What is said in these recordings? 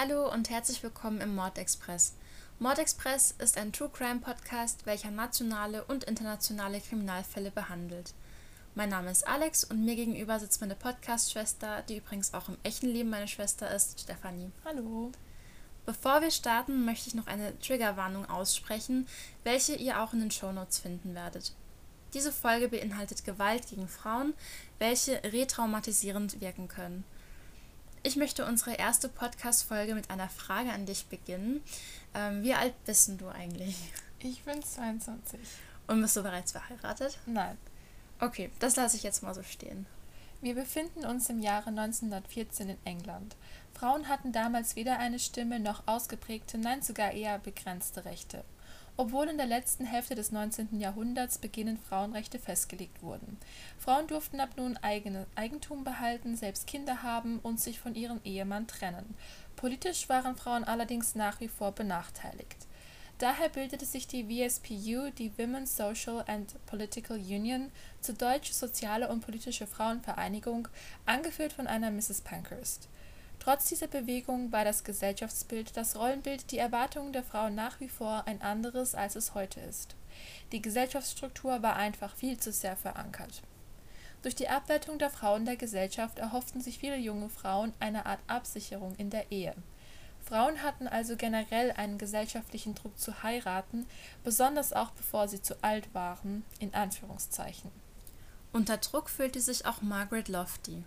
Hallo und herzlich willkommen im Mordexpress. Mordexpress ist ein True Crime Podcast, welcher nationale und internationale Kriminalfälle behandelt. Mein Name ist Alex und mir gegenüber sitzt meine Podcast-Schwester, die übrigens auch im echten Leben meine Schwester ist, Stefanie. Hallo. Bevor wir starten, möchte ich noch eine Triggerwarnung aussprechen, welche ihr auch in den Shownotes finden werdet. Diese Folge beinhaltet Gewalt gegen Frauen, welche retraumatisierend wirken können. Ich möchte unsere erste Podcast-Folge mit einer Frage an dich beginnen. Ähm, wie alt bist du eigentlich? Ich bin 22. Und bist du bereits verheiratet? Nein. Okay, das lasse ich jetzt mal so stehen. Wir befinden uns im Jahre 1914 in England. Frauen hatten damals weder eine Stimme noch ausgeprägte, nein sogar eher begrenzte Rechte obwohl in der letzten Hälfte des 19. Jahrhunderts beginnend Frauenrechte festgelegt wurden. Frauen durften ab nun eigene Eigentum behalten, selbst Kinder haben und sich von ihrem Ehemann trennen. Politisch waren Frauen allerdings nach wie vor benachteiligt. Daher bildete sich die WSPU, die Women's Social and Political Union, zu Deutsch Soziale und Politische Frauenvereinigung, angeführt von einer Mrs. Pankhurst. Trotz dieser Bewegung war das Gesellschaftsbild, das Rollenbild, die Erwartungen der Frau nach wie vor ein anderes, als es heute ist. Die Gesellschaftsstruktur war einfach viel zu sehr verankert. Durch die Abwertung der Frauen der Gesellschaft erhofften sich viele junge Frauen eine Art Absicherung in der Ehe. Frauen hatten also generell einen gesellschaftlichen Druck zu heiraten, besonders auch bevor sie zu alt waren, in Anführungszeichen. Unter Druck fühlte sich auch Margaret Lofty.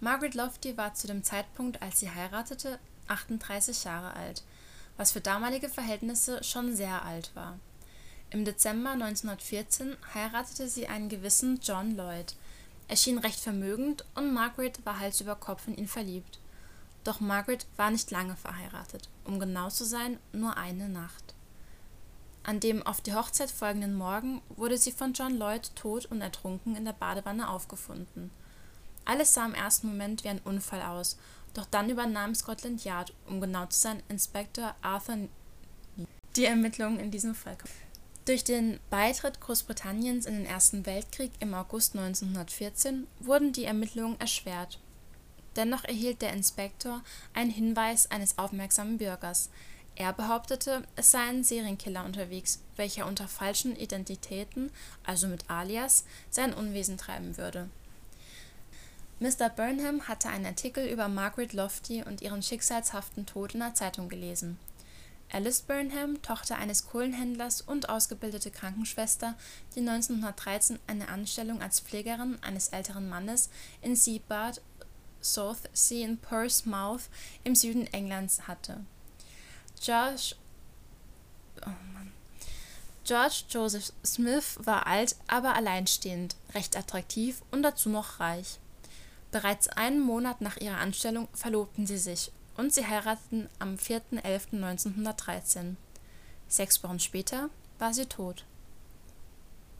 Margaret Lofty war zu dem Zeitpunkt, als sie heiratete, 38 Jahre alt, was für damalige Verhältnisse schon sehr alt war. Im Dezember 1914 heiratete sie einen gewissen John Lloyd. Er schien recht vermögend und Margaret war Hals über Kopf in ihn verliebt. Doch Margaret war nicht lange verheiratet, um genau zu sein, nur eine Nacht. An dem auf die Hochzeit folgenden Morgen wurde sie von John Lloyd tot und ertrunken in der Badewanne aufgefunden. Alles sah im ersten Moment wie ein Unfall aus, doch dann übernahm Scotland Yard, um genau zu sein, Inspektor Arthur die Ermittlungen in diesem Fall. Durch den Beitritt Großbritanniens in den Ersten Weltkrieg im August 1914 wurden die Ermittlungen erschwert. Dennoch erhielt der Inspektor einen Hinweis eines aufmerksamen Bürgers. Er behauptete, es sei ein Serienkiller unterwegs, welcher unter falschen Identitäten, also mit Alias, sein Unwesen treiben würde. Mr. Burnham hatte einen Artikel über Margaret Lofty und ihren schicksalshaften Tod in der Zeitung gelesen. Alice Burnham, Tochter eines Kohlenhändlers und ausgebildete Krankenschwester, die 1913 eine Anstellung als Pflegerin eines älteren Mannes in Seabad, Southsea in Portsmouth im Süden Englands hatte. George, oh George Joseph Smith war alt, aber alleinstehend, recht attraktiv und dazu noch reich. Bereits einen Monat nach ihrer Anstellung verlobten sie sich und sie heirateten am 4.11.1913. Sechs Wochen später war sie tot.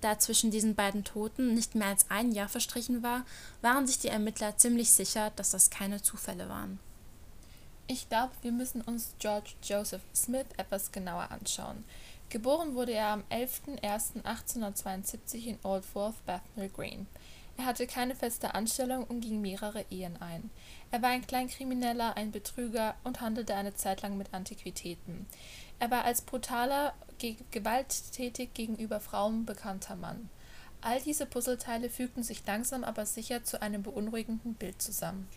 Da zwischen diesen beiden Toten nicht mehr als ein Jahr verstrichen war, waren sich die Ermittler ziemlich sicher, dass das keine Zufälle waren. Ich glaube, wir müssen uns George Joseph Smith etwas genauer anschauen. Geboren wurde er am 11.01.1872 in Old Forth, Bethnal Green. Er hatte keine feste Anstellung und ging mehrere Ehen ein. Er war ein Kleinkrimineller, ein Betrüger und handelte eine Zeit lang mit Antiquitäten. Er war als brutaler, ge gewalttätig gegenüber Frauen bekannter Mann. All diese Puzzleteile fügten sich langsam aber sicher zu einem beunruhigenden Bild zusammen.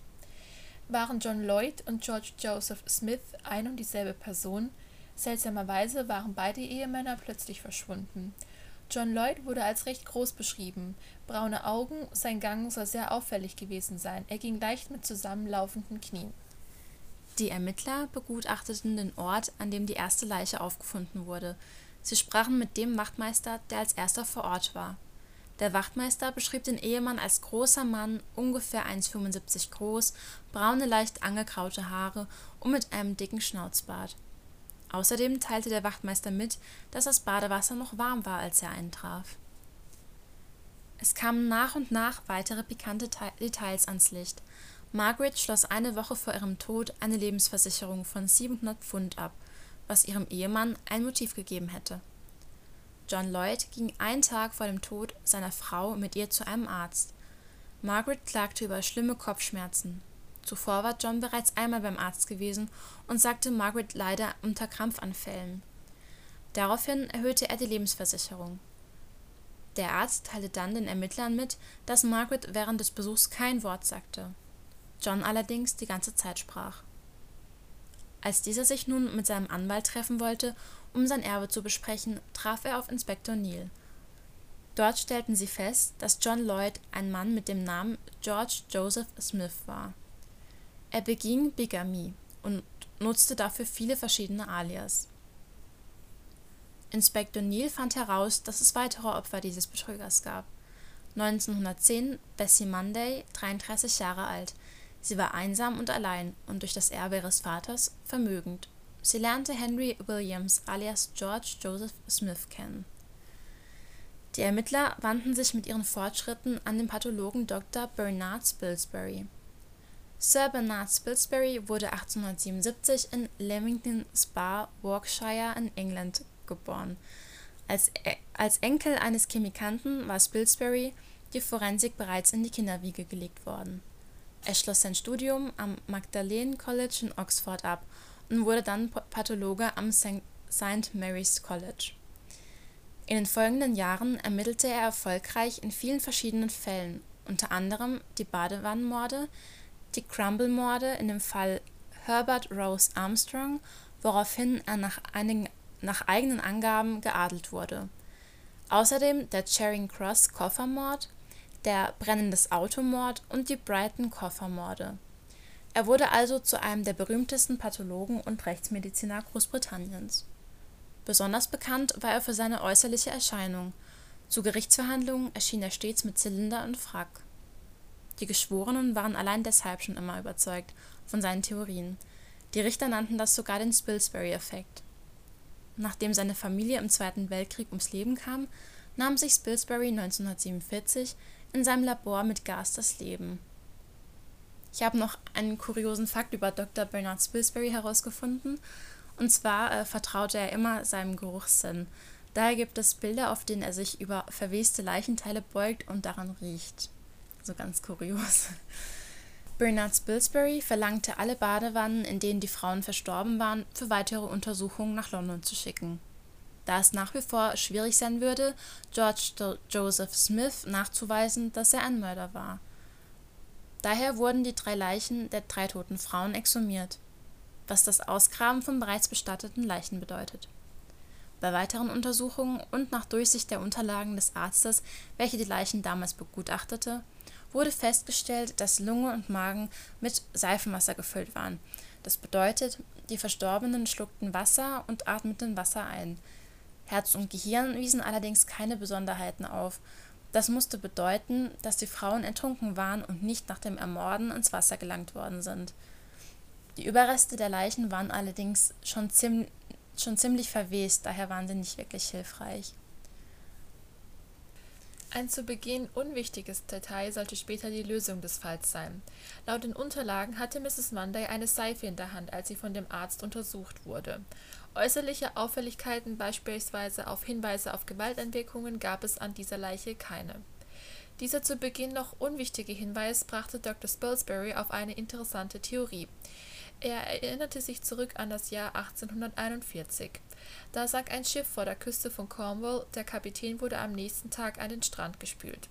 Waren John Lloyd und George Joseph Smith ein und dieselbe Person? Seltsamerweise waren beide Ehemänner plötzlich verschwunden. John Lloyd wurde als recht groß beschrieben, braune Augen, sein Gang soll sehr auffällig gewesen sein, er ging leicht mit zusammenlaufenden Knien. Die Ermittler begutachteten den Ort, an dem die erste Leiche aufgefunden wurde. Sie sprachen mit dem Wachtmeister, der als erster vor Ort war. Der Wachtmeister beschrieb den Ehemann als großer Mann, ungefähr 1,75 groß, braune, leicht angekraute Haare und mit einem dicken Schnauzbart. Außerdem teilte der Wachtmeister mit, dass das Badewasser noch warm war, als er eintraf. Es kamen nach und nach weitere pikante Details ans Licht. Margaret schloss eine Woche vor ihrem Tod eine Lebensversicherung von 700 Pfund ab, was ihrem Ehemann ein Motiv gegeben hätte. John Lloyd ging einen Tag vor dem Tod seiner Frau mit ihr zu einem Arzt. Margaret klagte über schlimme Kopfschmerzen. Zuvor war John bereits einmal beim Arzt gewesen und sagte Margaret leide unter Krampfanfällen. Daraufhin erhöhte er die Lebensversicherung. Der Arzt teilte dann den Ermittlern mit, dass Margaret während des Besuchs kein Wort sagte, John allerdings die ganze Zeit sprach. Als dieser sich nun mit seinem Anwalt treffen wollte, um sein Erbe zu besprechen, traf er auf Inspektor Neal. Dort stellten sie fest, dass John Lloyd ein Mann mit dem Namen George Joseph Smith war. Er beging Bigamie und nutzte dafür viele verschiedene Alias. Inspektor Neal fand heraus, dass es weitere Opfer dieses Betrügers gab. 1910 Bessie Monday, 33 Jahre alt. Sie war einsam und allein und durch das Erbe ihres Vaters vermögend. Sie lernte Henry Williams alias George Joseph Smith kennen. Die Ermittler wandten sich mit ihren Fortschritten an den Pathologen Dr. Bernard Spilsbury. Sir Bernard Spilsbury wurde 1877 in Leamington Spa, Warwickshire in England geboren. Als, e als Enkel eines Chemikanten war Spilsbury die Forensik bereits in die Kinderwiege gelegt worden. Er schloss sein Studium am Magdalen College in Oxford ab und wurde dann Pathologe am St. Mary's College. In den folgenden Jahren ermittelte er erfolgreich in vielen verschiedenen Fällen, unter anderem die Badewannenmorde, die Crumble-Morde in dem Fall Herbert Rose Armstrong, woraufhin er nach einigen nach eigenen Angaben geadelt wurde. Außerdem der Charing Cross Koffermord, der Brennendes Automord und die Brighton Koffermorde. Er wurde also zu einem der berühmtesten Pathologen und Rechtsmediziner Großbritanniens. Besonders bekannt war er für seine äußerliche Erscheinung. Zu Gerichtsverhandlungen erschien er stets mit Zylinder und Frack. Die Geschworenen waren allein deshalb schon immer überzeugt von seinen Theorien. Die Richter nannten das sogar den Spilsbury-Effekt Nachdem seine Familie im Zweiten Weltkrieg ums Leben kam, nahm sich Spilsbury 1947 in seinem Labor mit Gas das Leben. Ich habe noch einen kuriosen Fakt über Dr. Bernard Spilsbury herausgefunden. Und zwar äh, vertraute er immer seinem Geruchssinn. Daher gibt es Bilder, auf denen er sich über verweste Leichenteile beugt und daran riecht. So ganz kurios. Bernard Spilsbury verlangte alle Badewannen, in denen die Frauen verstorben waren, für weitere Untersuchungen nach London zu schicken. Da es nach wie vor schwierig sein würde, George Joseph Smith nachzuweisen, dass er ein Mörder war. Daher wurden die drei Leichen der drei toten Frauen exhumiert, was das Ausgraben von bereits bestatteten Leichen bedeutet. Bei weiteren Untersuchungen und nach Durchsicht der Unterlagen des Arztes, welcher die Leichen damals begutachtete, wurde festgestellt, dass Lunge und Magen mit Seifenwasser gefüllt waren. Das bedeutet, die Verstorbenen schluckten Wasser und atmeten Wasser ein. Herz und Gehirn wiesen allerdings keine Besonderheiten auf. Das musste bedeuten, dass die Frauen ertrunken waren und nicht nach dem Ermorden ins Wasser gelangt worden sind. Die Überreste der Leichen waren allerdings schon, ziem schon ziemlich verwest, daher waren sie nicht wirklich hilfreich. Ein zu Beginn unwichtiges Detail sollte später die Lösung des Falls sein. Laut den Unterlagen hatte Mrs. Monday eine Seife in der Hand, als sie von dem Arzt untersucht wurde. Äußerliche Auffälligkeiten, beispielsweise auf Hinweise auf Gewaltentwicklungen, gab es an dieser Leiche keine. Dieser zu Beginn noch unwichtige Hinweis brachte Dr. Spilsbury auf eine interessante Theorie. Er erinnerte sich zurück an das Jahr 1841. Da sank ein Schiff vor der Küste von Cornwall, der Kapitän wurde am nächsten Tag an den Strand gespült.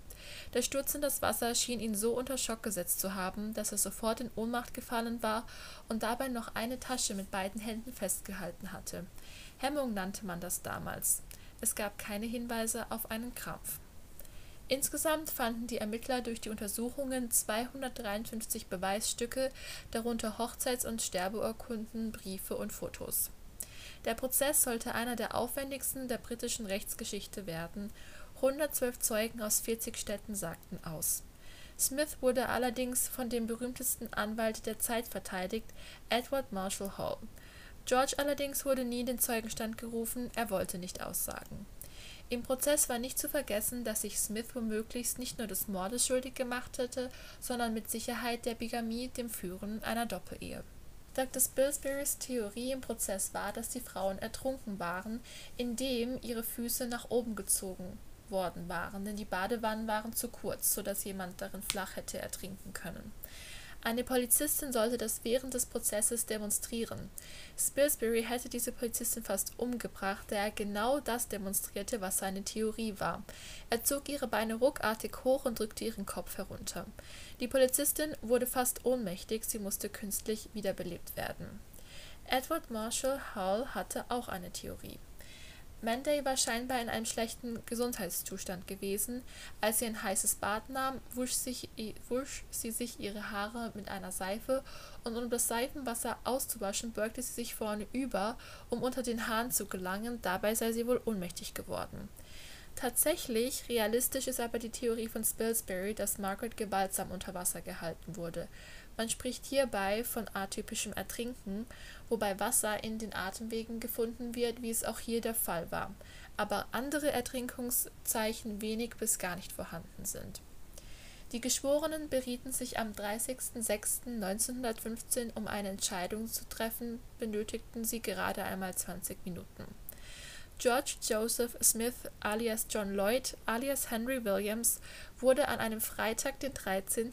Der Sturz in das Wasser schien ihn so unter Schock gesetzt zu haben, dass er sofort in Ohnmacht gefallen war und dabei noch eine Tasche mit beiden Händen festgehalten hatte. Hemmung nannte man das damals. Es gab keine Hinweise auf einen Krampf. Insgesamt fanden die Ermittler durch die Untersuchungen 253 Beweisstücke, darunter Hochzeits- und Sterbeurkunden, Briefe und Fotos. Der Prozess sollte einer der aufwendigsten der britischen Rechtsgeschichte werden. 112 Zeugen aus 40 Städten sagten aus. Smith wurde allerdings von dem berühmtesten Anwalt der Zeit verteidigt, Edward Marshall Hall. George allerdings wurde nie in den Zeugenstand gerufen, er wollte nicht aussagen im Prozess war nicht zu vergessen, dass sich Smith womöglich nicht nur des Mordes schuldig gemacht hatte, sondern mit Sicherheit der Bigamie, dem Führen einer Doppelehe. Dr. Spilsburys Theorie im Prozess war, dass die Frauen ertrunken waren, indem ihre Füße nach oben gezogen worden waren, denn die Badewannen waren zu kurz, so dass jemand darin flach hätte ertrinken können. Eine Polizistin sollte das während des Prozesses demonstrieren. Spilsbury hätte diese Polizistin fast umgebracht, da er genau das demonstrierte, was seine Theorie war. Er zog ihre Beine ruckartig hoch und drückte ihren Kopf herunter. Die Polizistin wurde fast ohnmächtig, sie musste künstlich wiederbelebt werden. Edward Marshall Hull hatte auch eine Theorie. Manday war scheinbar in einem schlechten Gesundheitszustand gewesen. Als sie ein heißes Bad nahm, wusch, sich, wusch sie sich ihre Haare mit einer Seife und um das Seifenwasser auszuwaschen, beugte sie sich vorne über, um unter den Haaren zu gelangen. Dabei sei sie wohl ohnmächtig geworden. Tatsächlich realistisch ist aber die Theorie von Spilsbury, dass Margaret gewaltsam unter Wasser gehalten wurde. Man spricht hierbei von atypischem Ertrinken, wobei Wasser in den Atemwegen gefunden wird, wie es auch hier der Fall war, aber andere Ertrinkungszeichen wenig bis gar nicht vorhanden sind. Die Geschworenen berieten sich am 30.06.1915, um eine Entscheidung zu treffen, benötigten sie gerade einmal 20 Minuten. George Joseph Smith alias John Lloyd alias Henry Williams wurde an einem Freitag, den 13.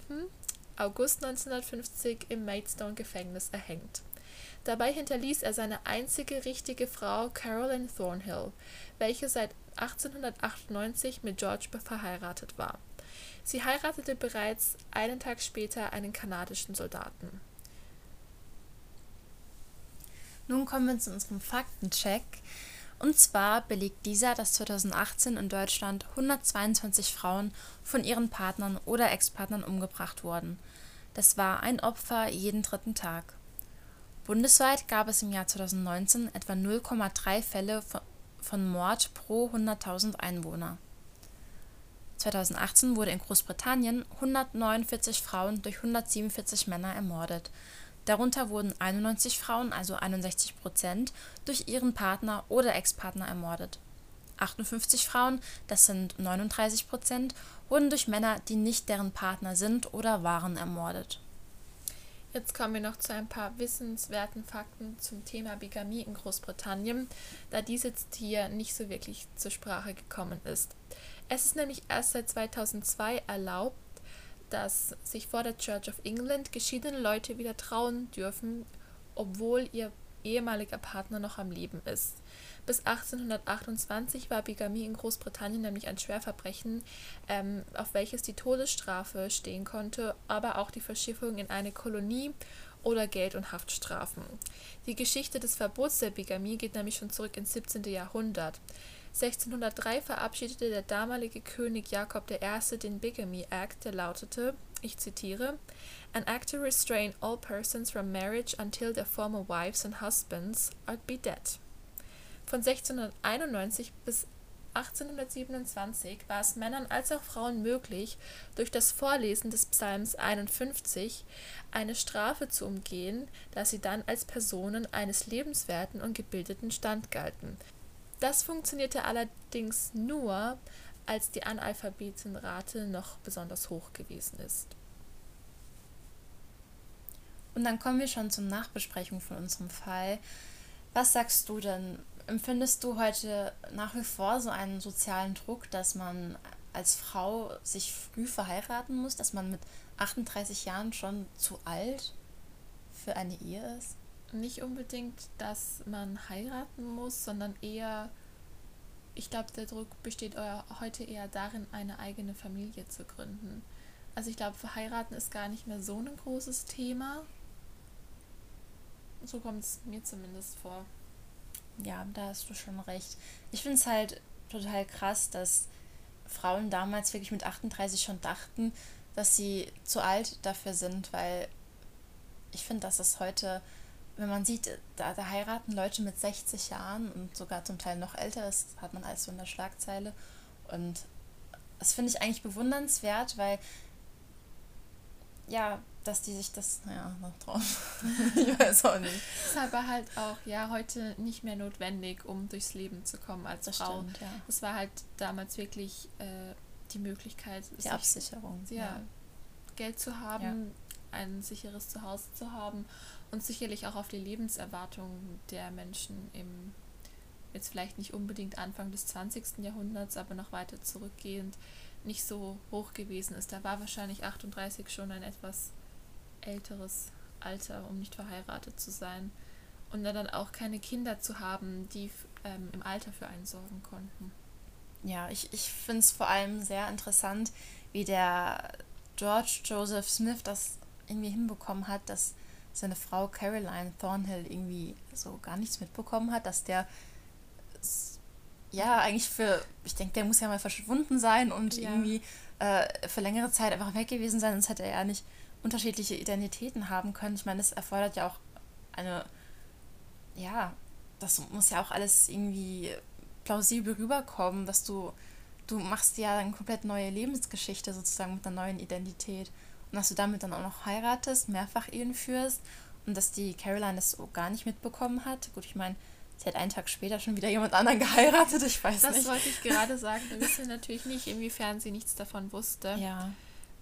August 1950 im Maidstone-Gefängnis erhängt. Dabei hinterließ er seine einzige richtige Frau Caroline Thornhill, welche seit 1898 mit George verheiratet war. Sie heiratete bereits einen Tag später einen kanadischen Soldaten. Nun kommen wir zu unserem Faktencheck. Und zwar belegt dieser, dass 2018 in Deutschland 122 Frauen von ihren Partnern oder Ex-Partnern umgebracht wurden. Das war ein Opfer jeden dritten Tag. Bundesweit gab es im Jahr 2019 etwa 0,3 Fälle von Mord pro 100.000 Einwohner. 2018 wurde in Großbritannien 149 Frauen durch 147 Männer ermordet Darunter wurden 91 Frauen also 61 Prozent) durch ihren Partner oder Ex-Partner ermordet. 58 Frauen das sind 39 Prozent) wurden durch Männer, die nicht deren Partner sind oder waren, ermordet. Jetzt kommen wir noch zu ein paar wissenswerten Fakten zum Thema Bigamie in Großbritannien, da dies jetzt hier nicht so wirklich zur Sprache gekommen ist. Es ist nämlich erst seit 2002 erlaubt, dass sich vor der Church of England geschiedene Leute wieder trauen dürfen, obwohl ihr ehemaliger Partner noch am Leben ist. Bis 1828 war Bigamie in Großbritannien nämlich ein Schwerverbrechen, ähm, auf welches die Todesstrafe stehen konnte, aber auch die Verschiffung in eine Kolonie oder Geld- und Haftstrafen. Die Geschichte des Verbots der Bigamie geht nämlich schon zurück ins 17. Jahrhundert. 1603 verabschiedete der damalige König Jakob I. den Bigamy Act, der lautete, ich zitiere, An act to restrain all persons from marriage until their former wives and husbands are be dead. Von 1691 bis 1827 war es Männern als auch Frauen möglich, durch das Vorlesen des Psalms 51 eine Strafe zu umgehen, da sie dann als Personen eines lebenswerten und gebildeten Stand galten, das funktionierte allerdings nur, als die Analphabetenrate noch besonders hoch gewesen ist. Und dann kommen wir schon zur Nachbesprechung von unserem Fall. Was sagst du denn? Empfindest du heute nach wie vor so einen sozialen Druck, dass man als Frau sich früh verheiraten muss, dass man mit 38 Jahren schon zu alt für eine Ehe ist? Nicht unbedingt, dass man heiraten muss, sondern eher, ich glaube, der Druck besteht heute eher darin, eine eigene Familie zu gründen. Also ich glaube, verheiraten ist gar nicht mehr so ein großes Thema. So kommt es mir zumindest vor. Ja, da hast du schon recht. Ich finde es halt total krass, dass Frauen damals wirklich mit 38 schon dachten, dass sie zu alt dafür sind, weil ich finde, dass es heute wenn man sieht, da, da heiraten Leute mit 60 Jahren und sogar zum Teil noch älter, das hat man alles so in der Schlagzeile. Und das finde ich eigentlich bewundernswert, weil ja, dass die sich das, naja, noch trauen. ich weiß auch nicht. Das ist aber halt auch, ja, heute nicht mehr notwendig, um durchs Leben zu kommen als das Frau. Stimmt, ja. Das war halt damals wirklich äh, die Möglichkeit. Die Absicherung. Ja, ja. Geld zu haben, ja. Ein sicheres Zuhause zu haben und sicherlich auch auf die Lebenserwartung der Menschen im jetzt vielleicht nicht unbedingt Anfang des 20. Jahrhunderts, aber noch weiter zurückgehend nicht so hoch gewesen ist. Da war wahrscheinlich 38 schon ein etwas älteres Alter, um nicht verheiratet zu sein. Und dann auch keine Kinder zu haben, die ähm, im Alter für einen sorgen konnten. Ja, ich, ich finde es vor allem sehr interessant, wie der George Joseph Smith das irgendwie hinbekommen hat, dass seine Frau Caroline Thornhill irgendwie so gar nichts mitbekommen hat, dass der ja eigentlich für, ich denke, der muss ja mal verschwunden sein und ja. irgendwie äh, für längere Zeit einfach weg gewesen sein, sonst hätte er ja nicht unterschiedliche Identitäten haben können. Ich meine, das erfordert ja auch eine, ja, das muss ja auch alles irgendwie plausibel rüberkommen, dass du, du machst ja eine komplett neue Lebensgeschichte sozusagen mit einer neuen Identität. Und dass du damit dann auch noch heiratest, mehrfach Ehen führst und dass die Caroline das so gar nicht mitbekommen hat. Gut, ich meine, sie hat einen Tag später schon wieder jemand anderen geheiratet, ich weiß das nicht. Das wollte ich gerade sagen. Wir wissen natürlich nicht, inwiefern sie nichts davon wusste. Ja.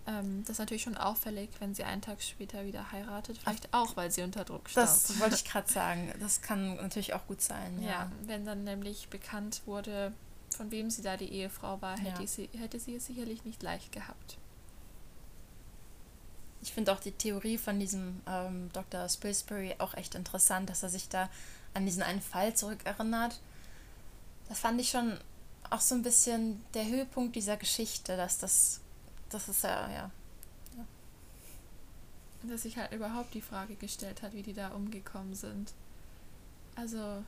Ähm, das ist natürlich schon auffällig, wenn sie einen Tag später wieder heiratet. Vielleicht auch, weil sie unter Druck stand. Das wollte ich gerade sagen. Das kann natürlich auch gut sein. Ja. ja, wenn dann nämlich bekannt wurde, von wem sie da die Ehefrau war, hätte, ja. sie, hätte sie es sicherlich nicht leicht gehabt. Ich finde auch die Theorie von diesem ähm, Dr. Spilsbury auch echt interessant, dass er sich da an diesen einen Fall zurückerinnert. Das fand ich schon auch so ein bisschen der Höhepunkt dieser Geschichte, dass das das ist ja, ja. ja. Dass sich halt überhaupt die Frage gestellt hat, wie die da umgekommen sind. Also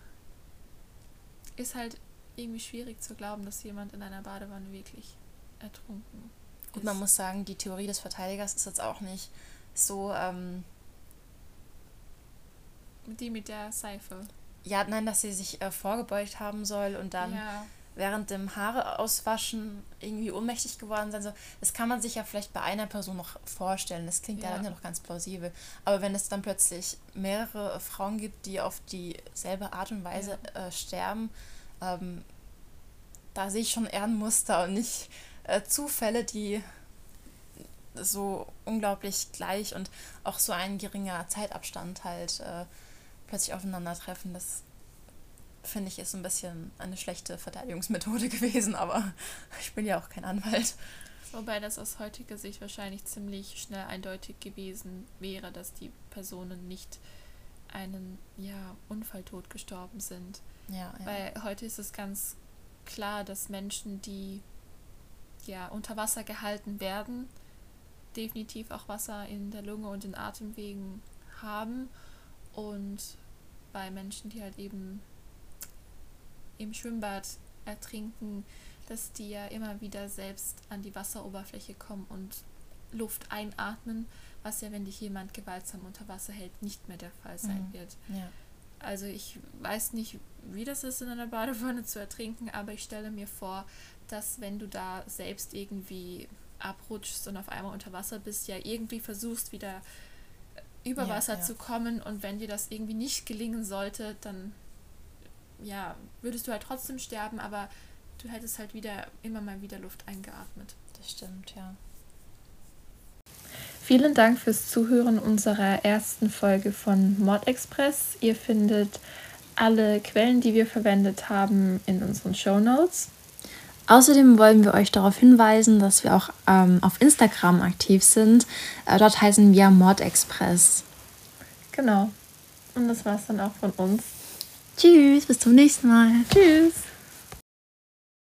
ist halt irgendwie schwierig zu glauben, dass jemand in einer Badewanne wirklich ertrunken ist. Gut, man muss sagen, die Theorie des Verteidigers ist jetzt auch nicht so. Ähm, die mit der Seife. Ja, nein, dass sie sich äh, vorgebeugt haben soll und dann ja während dem Haare auswaschen irgendwie ohnmächtig geworden sein. So, das kann man sich ja vielleicht bei einer Person noch vorstellen. Das klingt ja, ja dann ja noch ganz plausibel. Aber wenn es dann plötzlich mehrere Frauen gibt, die auf dieselbe Art und Weise ja. äh, sterben, ähm, da sehe ich schon eher ein Muster und nicht äh, Zufälle, die so unglaublich gleich und auch so ein geringer Zeitabstand halt äh, plötzlich aufeinandertreffen. Das finde ich, ist ein bisschen eine schlechte Verteidigungsmethode gewesen, aber ich bin ja auch kein Anwalt. Wobei das aus heutiger Sicht wahrscheinlich ziemlich schnell eindeutig gewesen wäre, dass die Personen nicht einen ja, Unfalltod gestorben sind. Ja, ja. Weil heute ist es ganz klar, dass Menschen, die ja unter Wasser gehalten werden, definitiv auch Wasser in der Lunge und den Atemwegen haben. Und bei Menschen, die halt eben im Schwimmbad ertrinken, dass die ja immer wieder selbst an die Wasseroberfläche kommen und Luft einatmen, was ja, wenn dich jemand gewaltsam unter Wasser hält, nicht mehr der Fall sein mhm. wird. Ja. Also ich weiß nicht, wie das ist, in einer Badewanne zu ertrinken, aber ich stelle mir vor, dass wenn du da selbst irgendwie abrutschst und auf einmal unter Wasser bist, ja irgendwie versuchst wieder über Wasser ja. zu kommen und wenn dir das irgendwie nicht gelingen sollte, dann ja, würdest du halt trotzdem sterben, aber du hättest halt wieder immer mal wieder Luft eingeatmet. Das stimmt, ja. Vielen Dank fürs Zuhören unserer ersten Folge von Mod Express. Ihr findet alle Quellen, die wir verwendet haben, in unseren Show Notes. Außerdem wollen wir euch darauf hinweisen, dass wir auch ähm, auf Instagram aktiv sind. Äh, dort heißen wir Mod Express. Genau. Und das war es dann auch von uns. Tschüss, bis zum nächsten Mal. Tschüss.